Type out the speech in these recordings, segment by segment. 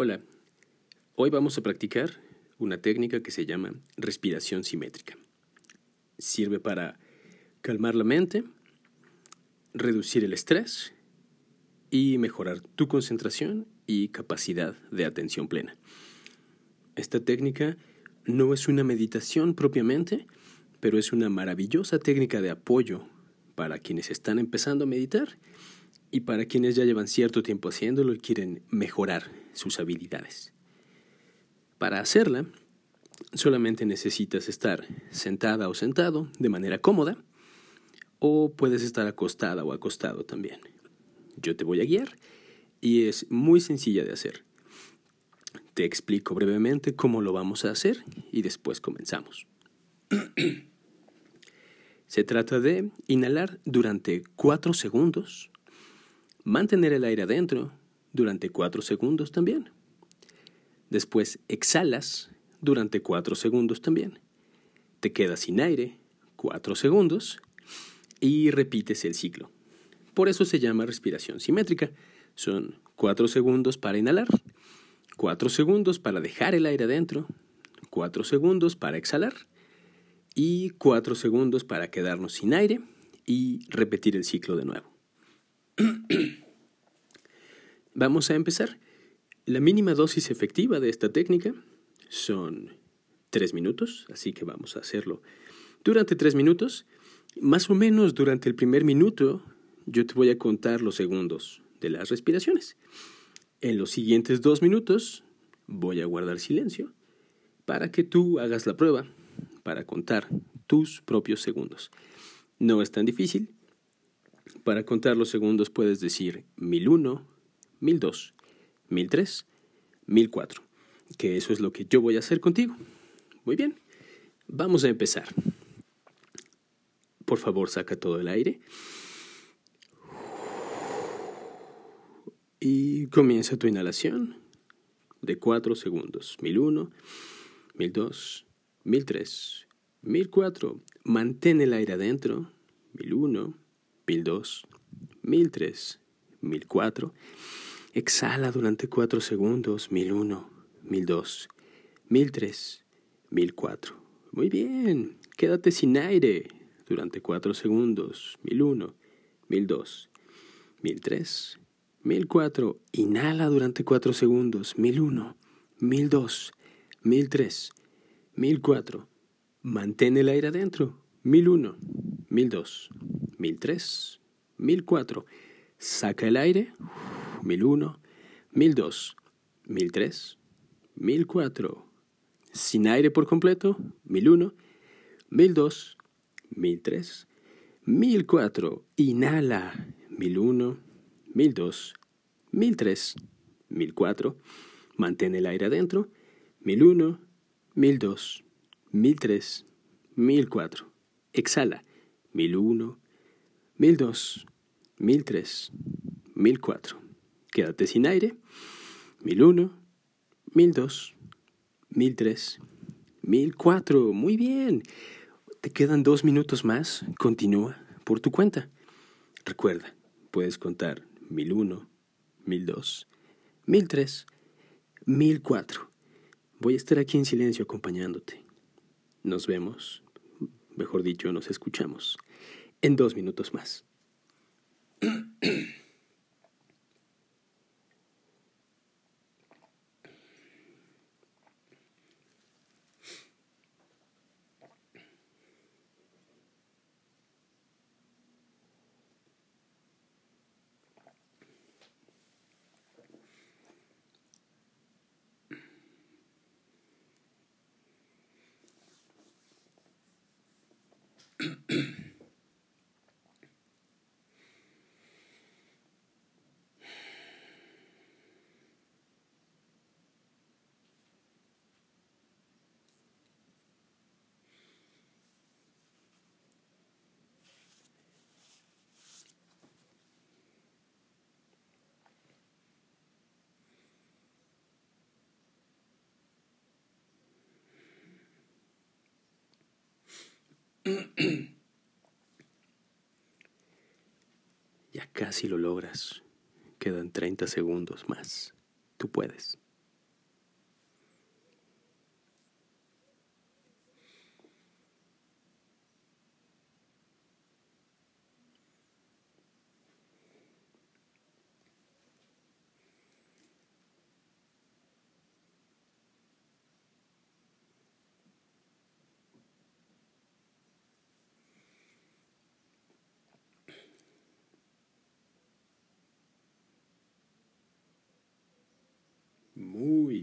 Hola, hoy vamos a practicar una técnica que se llama respiración simétrica. Sirve para calmar la mente, reducir el estrés y mejorar tu concentración y capacidad de atención plena. Esta técnica no es una meditación propiamente, pero es una maravillosa técnica de apoyo para quienes están empezando a meditar y para quienes ya llevan cierto tiempo haciéndolo y quieren mejorar sus habilidades. Para hacerla, solamente necesitas estar sentada o sentado de manera cómoda o puedes estar acostada o acostado también. Yo te voy a guiar y es muy sencilla de hacer. Te explico brevemente cómo lo vamos a hacer y después comenzamos. Se trata de inhalar durante 4 segundos mantener el aire adentro durante 4 segundos también. Después exhalas durante 4 segundos también. Te quedas sin aire 4 segundos y repites el ciclo. Por eso se llama respiración simétrica. Son 4 segundos para inhalar, 4 segundos para dejar el aire adentro, 4 segundos para exhalar y 4 segundos para quedarnos sin aire y repetir el ciclo de nuevo. Vamos a empezar. La mínima dosis efectiva de esta técnica son tres minutos, así que vamos a hacerlo durante tres minutos. Más o menos durante el primer minuto yo te voy a contar los segundos de las respiraciones. En los siguientes dos minutos voy a guardar silencio para que tú hagas la prueba para contar tus propios segundos. No es tan difícil, para contar los segundos puedes decir 1001, 1002, 1003, 1004, que eso es lo que yo voy a hacer contigo. Muy bien, vamos a empezar. Por favor, saca todo el aire. Y comienza tu inhalación de 4 segundos. 1001, 1002, 1003, 1004. Mantén el aire adentro. 1001, 1002, 1003, 1004. Exhala durante 4 segundos. 1001, 1002, 1003, 1004. Muy bien. Quédate sin aire durante 4 segundos. 1001, 1002, 1003, 1004. Inhala durante 4 segundos. 1001, 1002, 1003, 1004. Mantén el aire adentro. 1001, 1002, 1003, 1004. Saca el aire. 1001, 1002, 1003, 1004. Sin aire por completo. 1001, 1002, 1003, 1004. Inhala. 1001, 1002, 1003, 1004. Mantén el aire adentro. 1001, 1002, 1003, 1004. Exhala. 1001, 1002, 1003, 1004. Quédate sin aire. 1001, 1002, 1003, 1004. Muy bien. Te quedan dos minutos más. Continúa por tu cuenta. Recuerda, puedes contar 1001, 1002, 1003, 1004. Voy a estar aquí en silencio acompañándote. Nos vemos, mejor dicho, nos escuchamos en dos minutos más. Ya casi lo logras. Quedan 30 segundos más. Tú puedes.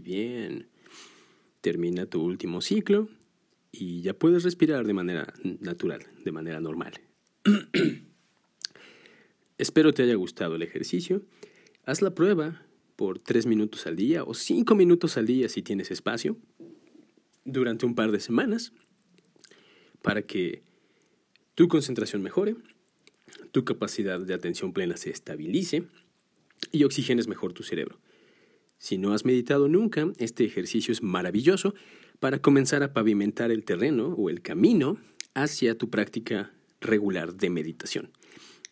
Bien. Termina tu último ciclo y ya puedes respirar de manera natural, de manera normal. Espero te haya gustado el ejercicio. Haz la prueba por tres minutos al día o cinco minutos al día si tienes espacio durante un par de semanas para que tu concentración mejore, tu capacidad de atención plena se estabilice y oxigenes mejor tu cerebro. Si no has meditado nunca, este ejercicio es maravilloso para comenzar a pavimentar el terreno o el camino hacia tu práctica regular de meditación.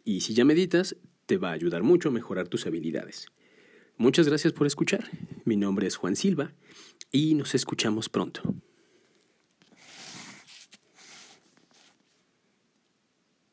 Y si ya meditas, te va a ayudar mucho a mejorar tus habilidades. Muchas gracias por escuchar. Mi nombre es Juan Silva y nos escuchamos pronto.